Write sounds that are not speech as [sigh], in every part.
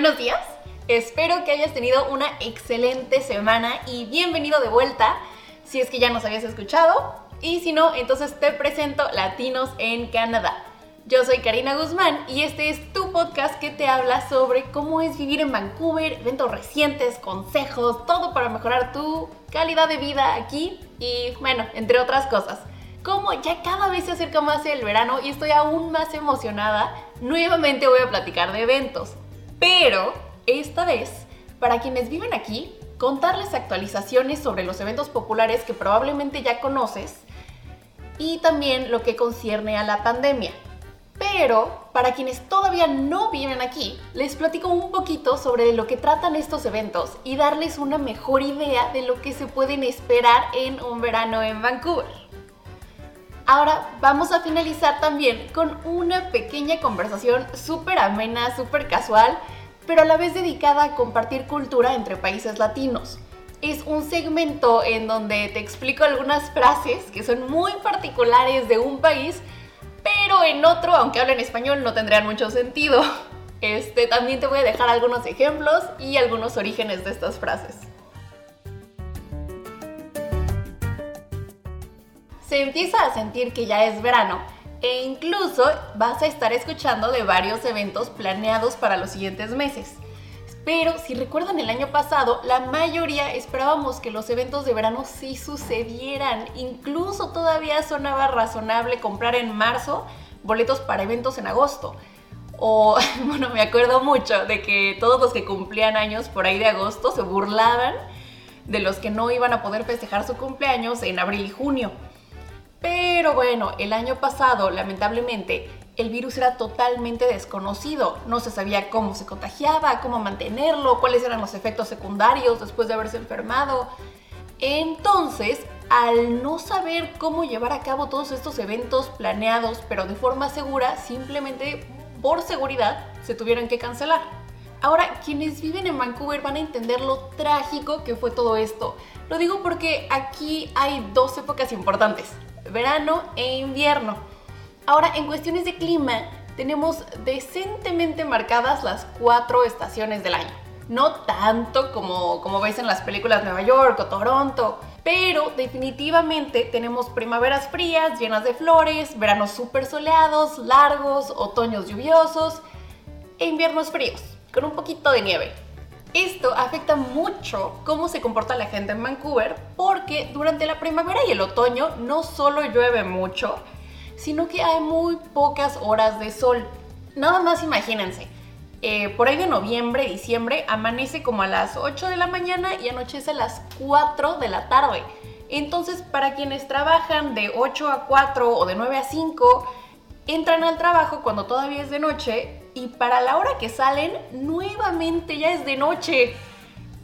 Buenos días, espero que hayas tenido una excelente semana y bienvenido de vuelta si es que ya nos habías escuchado y si no, entonces te presento Latinos en Canadá. Yo soy Karina Guzmán y este es tu podcast que te habla sobre cómo es vivir en Vancouver, eventos recientes, consejos, todo para mejorar tu calidad de vida aquí y bueno, entre otras cosas. Como ya cada vez se acerca más el verano y estoy aún más emocionada, nuevamente voy a platicar de eventos. Pero esta vez, para quienes viven aquí, contarles actualizaciones sobre los eventos populares que probablemente ya conoces y también lo que concierne a la pandemia. Pero para quienes todavía no viven aquí, les platico un poquito sobre lo que tratan estos eventos y darles una mejor idea de lo que se pueden esperar en un verano en Vancouver. Ahora vamos a finalizar también con una pequeña conversación súper amena, súper casual, pero a la vez dedicada a compartir cultura entre países latinos. Es un segmento en donde te explico algunas frases que son muy particulares de un país, pero en otro, aunque hablen español, no tendrían mucho sentido. Este, también te voy a dejar algunos ejemplos y algunos orígenes de estas frases. Se empieza a sentir que ya es verano e incluso vas a estar escuchando de varios eventos planeados para los siguientes meses. Pero si recuerdan el año pasado, la mayoría esperábamos que los eventos de verano sí sucedieran. Incluso todavía sonaba razonable comprar en marzo boletos para eventos en agosto. O, [laughs] bueno, me acuerdo mucho de que todos los que cumplían años por ahí de agosto se burlaban de los que no iban a poder festejar su cumpleaños en abril y junio. Pero bueno, el año pasado, lamentablemente, el virus era totalmente desconocido. No se sabía cómo se contagiaba, cómo mantenerlo, cuáles eran los efectos secundarios después de haberse enfermado. Entonces, al no saber cómo llevar a cabo todos estos eventos planeados, pero de forma segura, simplemente por seguridad se tuvieron que cancelar. Ahora, quienes viven en Vancouver van a entender lo trágico que fue todo esto. Lo digo porque aquí hay dos épocas importantes verano e invierno. Ahora, en cuestiones de clima, tenemos decentemente marcadas las cuatro estaciones del año. No tanto como, como ves en las películas Nueva York o Toronto, pero definitivamente tenemos primaveras frías llenas de flores, veranos súper soleados, largos, otoños lluviosos e inviernos fríos, con un poquito de nieve. Esto afecta mucho cómo se comporta la gente en Vancouver porque durante la primavera y el otoño no solo llueve mucho, sino que hay muy pocas horas de sol. Nada más imagínense, eh, por ahí de noviembre, diciembre, amanece como a las 8 de la mañana y anochece a las 4 de la tarde. Entonces, para quienes trabajan de 8 a 4 o de 9 a 5, entran al trabajo cuando todavía es de noche y para la hora que salen, nuevamente ya es de noche.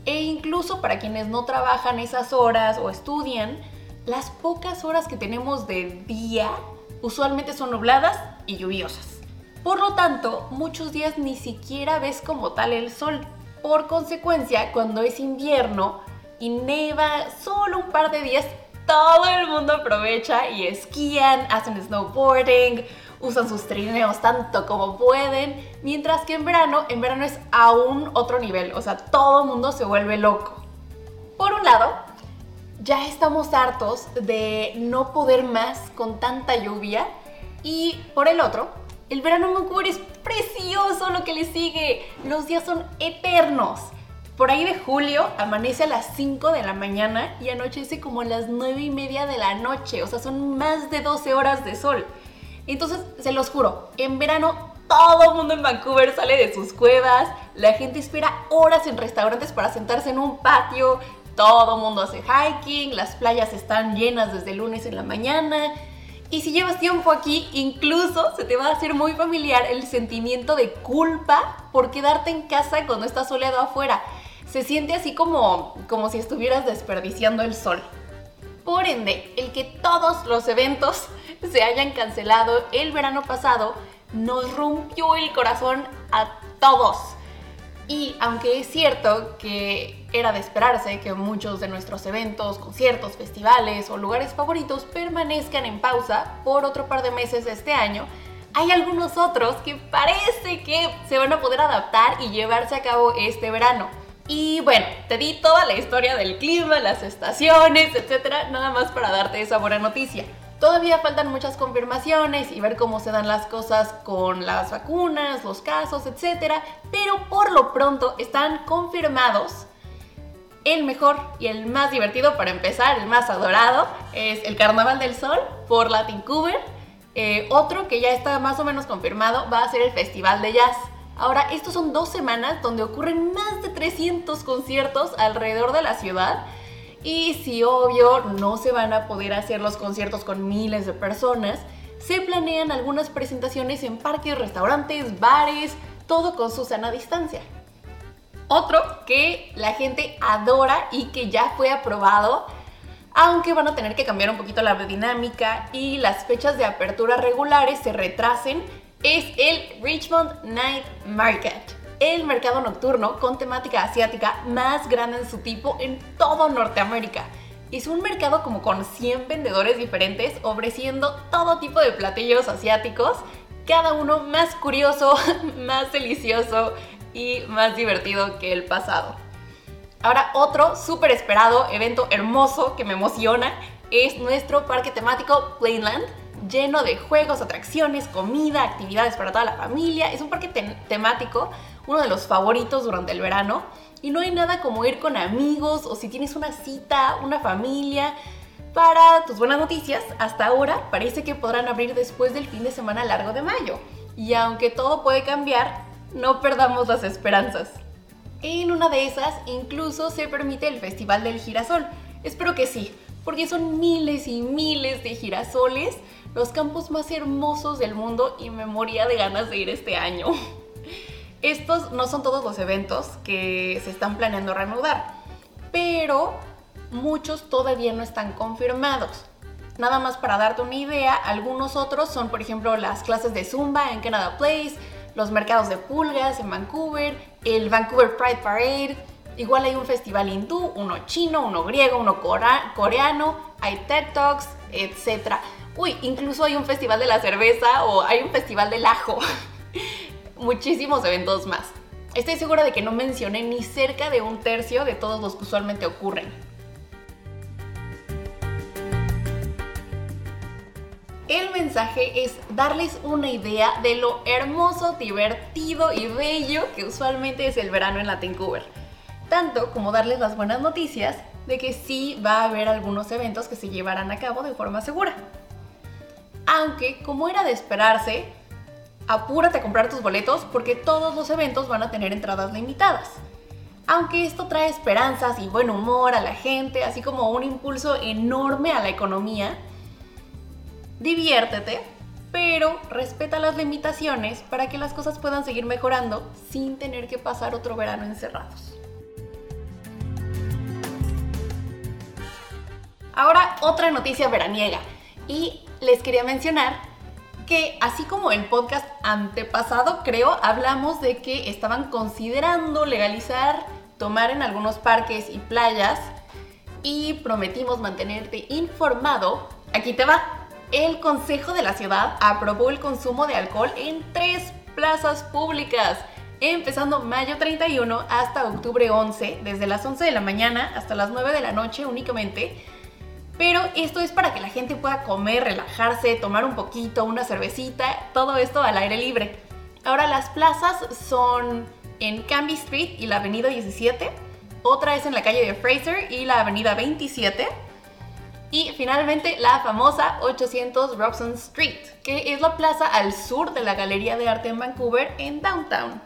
E incluso para quienes no trabajan esas horas o estudian, las pocas horas que tenemos de día usualmente son nubladas y lluviosas. Por lo tanto, muchos días ni siquiera ves como tal el sol. Por consecuencia, cuando es invierno y neva solo un par de días, todo el mundo aprovecha y esquían, hacen snowboarding usan sus trineos tanto como pueden, mientras que en verano, en verano es aún otro nivel, o sea, todo el mundo se vuelve loco. Por un lado, ya estamos hartos de no poder más con tanta lluvia y por el otro, el verano en Vancouver es precioso lo que le sigue, los días son eternos. Por ahí de julio amanece a las 5 de la mañana y anochece como a las 9 y media de la noche, o sea, son más de 12 horas de sol. Entonces, se los juro, en verano todo el mundo en Vancouver sale de sus cuevas, la gente espera horas en restaurantes para sentarse en un patio, todo el mundo hace hiking, las playas están llenas desde el lunes en la mañana. Y si llevas tiempo aquí, incluso se te va a hacer muy familiar el sentimiento de culpa por quedarte en casa cuando está soleado afuera. Se siente así como, como si estuvieras desperdiciando el sol. Por ende, el que todos los eventos se hayan cancelado el verano pasado nos rompió el corazón a todos. Y aunque es cierto que era de esperarse que muchos de nuestros eventos, conciertos, festivales o lugares favoritos permanezcan en pausa por otro par de meses este año, hay algunos otros que parece que se van a poder adaptar y llevarse a cabo este verano. Y bueno, te di toda la historia del clima, las estaciones, etcétera, nada más para darte esa buena noticia. Todavía faltan muchas confirmaciones y ver cómo se dan las cosas con las vacunas, los casos, etcétera, pero por lo pronto están confirmados el mejor y el más divertido para empezar, el más adorado, es el Carnaval del Sol por Latin Cover. Eh, otro que ya está más o menos confirmado va a ser el Festival de Jazz. Ahora, estos son dos semanas donde ocurren más de 300 conciertos alrededor de la ciudad. Y si obvio no se van a poder hacer los conciertos con miles de personas, se planean algunas presentaciones en parques, restaurantes, bares, todo con su sana distancia. Otro que la gente adora y que ya fue aprobado, aunque van a tener que cambiar un poquito la dinámica y las fechas de apertura regulares se retrasen, es el Richmond Night Market, el mercado nocturno con temática asiática más grande en su tipo en todo Norteamérica. Es un mercado como con 100 vendedores diferentes ofreciendo todo tipo de platillos asiáticos, cada uno más curioso, [laughs] más delicioso y más divertido que el pasado. Ahora otro súper esperado evento hermoso que me emociona es nuestro parque temático Playland lleno de juegos, atracciones, comida, actividades para toda la familia. Es un parque temático, uno de los favoritos durante el verano. Y no hay nada como ir con amigos o si tienes una cita, una familia. Para tus buenas noticias, hasta ahora parece que podrán abrir después del fin de semana largo de mayo. Y aunque todo puede cambiar, no perdamos las esperanzas. En una de esas incluso se permite el Festival del Girasol. Espero que sí, porque son miles y miles de girasoles los campos más hermosos del mundo y me moría de ganas de ir este año. [laughs] Estos no son todos los eventos que se están planeando reanudar, pero muchos todavía no están confirmados. Nada más para darte una idea, algunos otros son por ejemplo las clases de Zumba en Canada Place, los mercados de pulgas en Vancouver, el Vancouver Pride Parade, igual hay un festival hindú, uno chino, uno griego, uno coreano, hay TED Talks, etc. Uy, incluso hay un festival de la cerveza o hay un festival del ajo. [laughs] Muchísimos eventos más. Estoy segura de que no mencioné ni cerca de un tercio de todos los que usualmente ocurren. El mensaje es darles una idea de lo hermoso, divertido y bello que usualmente es el verano en la Vancouver. Tanto como darles las buenas noticias de que sí va a haber algunos eventos que se llevarán a cabo de forma segura aunque como era de esperarse, apúrate a comprar tus boletos porque todos los eventos van a tener entradas limitadas. Aunque esto trae esperanzas y buen humor a la gente, así como un impulso enorme a la economía, diviértete, pero respeta las limitaciones para que las cosas puedan seguir mejorando sin tener que pasar otro verano encerrados. Ahora otra noticia veraniega y les quería mencionar que así como el podcast antepasado, creo, hablamos de que estaban considerando legalizar tomar en algunos parques y playas y prometimos mantenerte informado. Aquí te va. El Consejo de la Ciudad aprobó el consumo de alcohol en tres plazas públicas, empezando mayo 31 hasta octubre 11, desde las 11 de la mañana hasta las 9 de la noche únicamente pero esto es para que la gente pueda comer, relajarse, tomar un poquito, una cervecita, todo esto al aire libre. Ahora las plazas son en Cambie Street y la Avenida 17, otra es en la calle de Fraser y la Avenida 27. Y finalmente la famosa 800 Robson Street, que es la plaza al sur de la Galería de Arte en Vancouver en Downtown.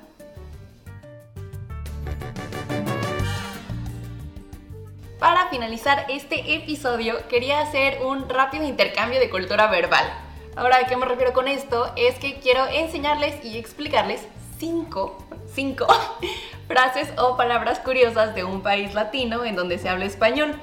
Para finalizar este episodio quería hacer un rápido intercambio de cultura verbal. Ahora, ¿a qué me refiero con esto? Es que quiero enseñarles y explicarles cinco, cinco [laughs] frases o palabras curiosas de un país latino en donde se habla español.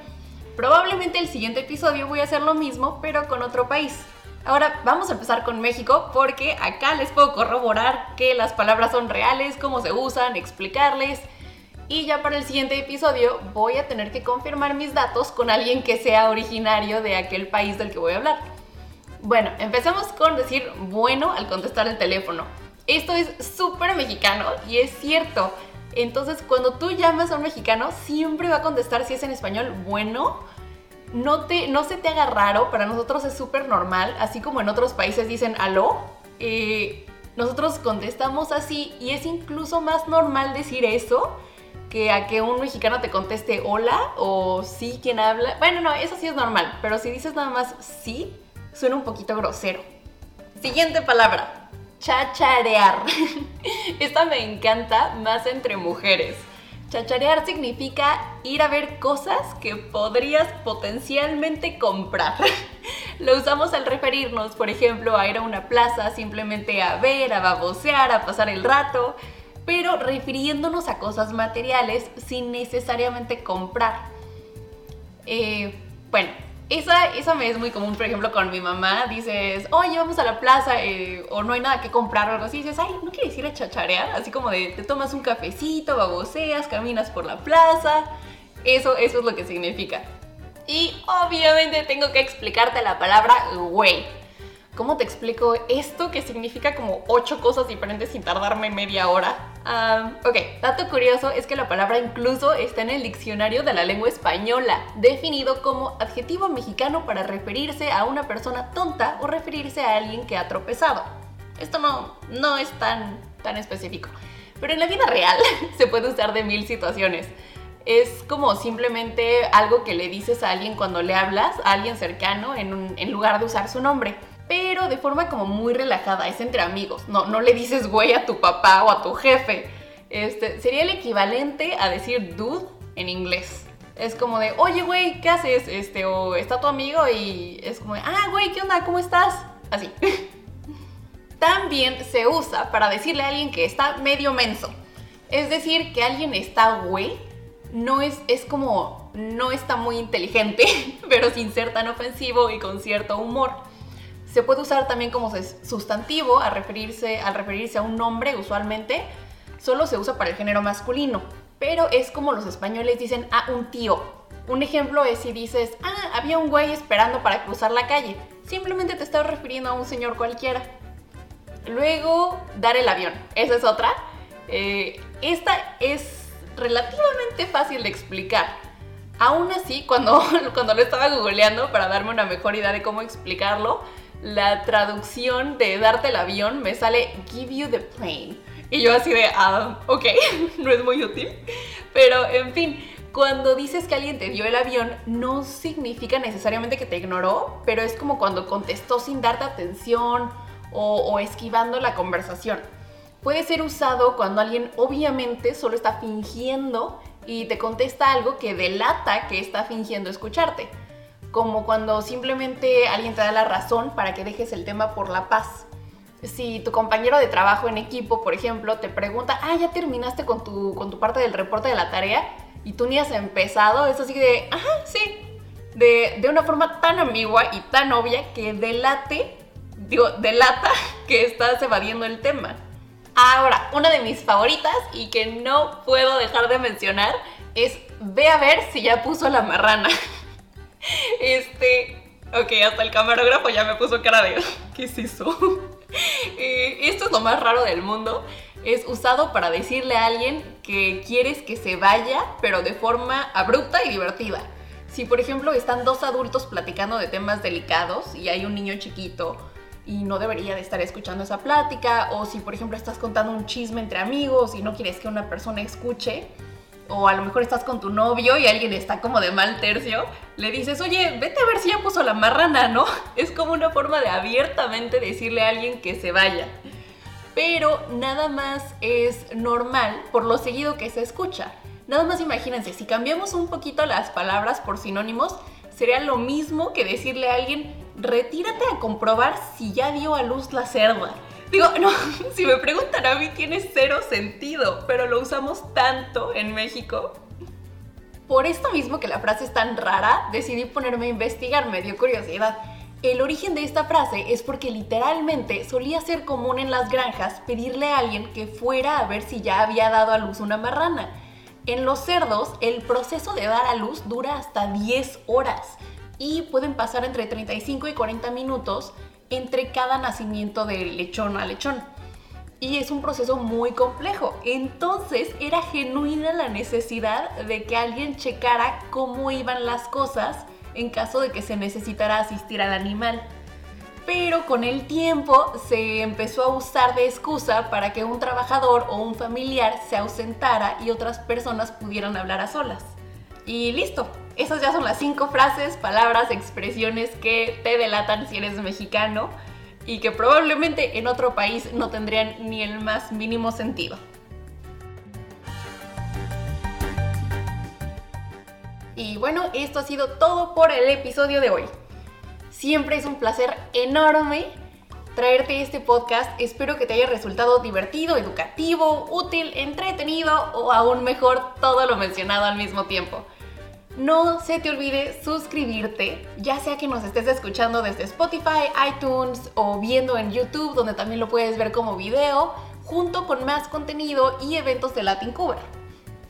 Probablemente el siguiente episodio voy a hacer lo mismo, pero con otro país. Ahora vamos a empezar con México porque acá les puedo corroborar que las palabras son reales, cómo se usan, explicarles y ya para el siguiente episodio voy a tener que confirmar mis datos con alguien que sea originario de aquel país del que voy a hablar. Bueno, empecemos con decir bueno al contestar el teléfono. Esto es súper mexicano y es cierto. Entonces, cuando tú llamas a un mexicano, siempre va a contestar si es en español bueno. No, te, no se te haga raro, para nosotros es súper normal, así como en otros países dicen aló. Eh, nosotros contestamos así y es incluso más normal decir eso que a que un mexicano te conteste hola o sí, quien habla. Bueno, no, eso sí es normal, pero si dices nada más sí, suena un poquito grosero. Siguiente palabra, chacharear. [laughs] Esta me encanta más entre mujeres. Chacharear significa ir a ver cosas que podrías potencialmente comprar. [laughs] Lo usamos al referirnos, por ejemplo, a ir a una plaza simplemente a ver, a babosear, a pasar el rato pero refiriéndonos a cosas materiales sin necesariamente comprar. Eh, bueno, esa, esa me es muy común, por ejemplo, con mi mamá. Dices, oye, vamos a la plaza eh, o no hay nada que comprar o algo así. dices, ay, ¿no quieres ir a chacharear? Así como de, te tomas un cafecito, baboseas, caminas por la plaza. Eso, eso es lo que significa. Y obviamente tengo que explicarte la palabra güey. ¿Cómo te explico esto que significa como ocho cosas diferentes sin tardarme media hora? Ok, dato curioso es que la palabra incluso está en el diccionario de la lengua española, definido como adjetivo mexicano para referirse a una persona tonta o referirse a alguien que ha tropezado. Esto no, no es tan, tan específico, pero en la vida real [laughs] se puede usar de mil situaciones. Es como simplemente algo que le dices a alguien cuando le hablas, a alguien cercano, en, en lugar de usar su nombre pero de forma como muy relajada, es entre amigos. No, no le dices güey a tu papá o a tu jefe. Este, sería el equivalente a decir dude en inglés. Es como de, oye güey, ¿qué haces? Este, o está tu amigo y es como de, ah güey, ¿qué onda? ¿Cómo estás? Así. [laughs] También se usa para decirle a alguien que está medio menso. Es decir, que alguien está güey, no es, es como, no está muy inteligente, [laughs] pero sin ser tan ofensivo y con cierto humor. Se puede usar también como sustantivo al referirse, al referirse a un nombre usualmente. Solo se usa para el género masculino, pero es como los españoles dicen a un tío. Un ejemplo es si dices, ah, había un güey esperando para cruzar la calle. Simplemente te estás refiriendo a un señor cualquiera. Luego, dar el avión. Esa es otra. Eh, esta es relativamente fácil de explicar. Aún así, cuando, [laughs] cuando lo estaba googleando para darme una mejor idea de cómo explicarlo, la traducción de darte el avión me sale give you the plane. Y yo así de, ah, ok, [laughs] no es muy útil. Pero en fin, cuando dices que alguien te dio el avión, no significa necesariamente que te ignoró, pero es como cuando contestó sin darte atención o, o esquivando la conversación. Puede ser usado cuando alguien obviamente solo está fingiendo y te contesta algo que delata que está fingiendo escucharte como cuando simplemente alguien te da la razón para que dejes el tema por la paz. Si tu compañero de trabajo en equipo, por ejemplo, te pregunta, ah, ya terminaste con tu, con tu parte del reporte de la tarea y tú ni has empezado, es así de, ajá, sí, de, de una forma tan ambigua y tan obvia que delate, digo, delata [laughs] que estás evadiendo el tema. Ahora, una de mis favoritas y que no puedo dejar de mencionar es ve a ver si ya puso la marrana. [laughs] Este, ok, hasta el camarógrafo ya me puso cara de, ¿qué es eso? [laughs] Eh, esto es lo más raro del mundo. Es usado para decirle a alguien que quieres que se vaya, pero de forma abrupta y divertida. Si por ejemplo están dos adultos platicando de temas delicados y hay un niño chiquito y no debería de estar escuchando esa plática, o si por ejemplo estás contando un chisme entre amigos y no quieres que una persona escuche, o a lo mejor estás con tu novio y alguien está como de mal tercio, le dices, oye, vete a ver si ya puso la marrana, ¿no? [laughs] Es como una forma de abiertamente decirle a alguien que se vaya. Pero nada más es normal por lo seguido que se escucha. Nada más imagínense, si cambiamos un poquito las palabras por sinónimos, sería lo mismo que decirle a alguien, retírate a comprobar si ya dio a luz la cerda. Digo, no, [laughs] si me preguntan a mí tiene cero sentido, pero lo usamos tanto en México. Por esto mismo que la frase es tan rara, decidí ponerme a investigar, me dio curiosidad. El origen de esta frase es porque literalmente solía ser común en las granjas pedirle a alguien que fuera a ver si ya había dado a luz una marrana. En los cerdos, el proceso de dar a luz dura hasta 10 horas y pueden pasar entre 35 y 40 minutos entre cada nacimiento de lechón a lechón. Y es un proceso muy complejo. Entonces era genuina la necesidad de que alguien checara cómo iban las cosas en caso de que se necesitara asistir al animal. Pero con el tiempo se empezó a usar de excusa para que un trabajador o un familiar se ausentara y otras personas pudieran hablar a solas. Y listo, esas ya son las cinco frases, palabras, expresiones que te delatan si eres mexicano y que probablemente en otro país no tendrían ni el más mínimo sentido. Y bueno, esto ha sido todo por el episodio de hoy. Siempre es un placer enorme traerte este podcast. Espero que te haya resultado divertido, educativo, útil, entretenido o aún mejor todo lo mencionado al mismo tiempo. No se te olvide suscribirte, ya sea que nos estés escuchando desde Spotify, iTunes o viendo en YouTube, donde también lo puedes ver como video, junto con más contenido y eventos de Latin Cover.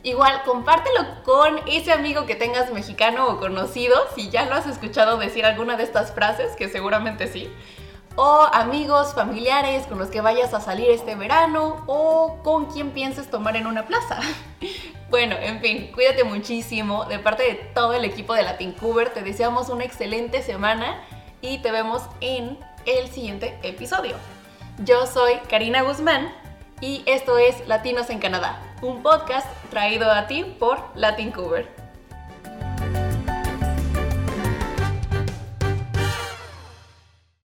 Igual, compártelo con ese amigo que tengas mexicano o conocido, si ya lo has escuchado decir alguna de estas frases, que seguramente sí o amigos, familiares con los que vayas a salir este verano o con quien pienses tomar en una plaza. Bueno, en fin, cuídate muchísimo. De parte de todo el equipo de Latincuber, te deseamos una excelente semana y te vemos en el siguiente episodio. Yo soy Karina Guzmán y esto es Latinos en Canadá, un podcast traído a ti por Latincuber.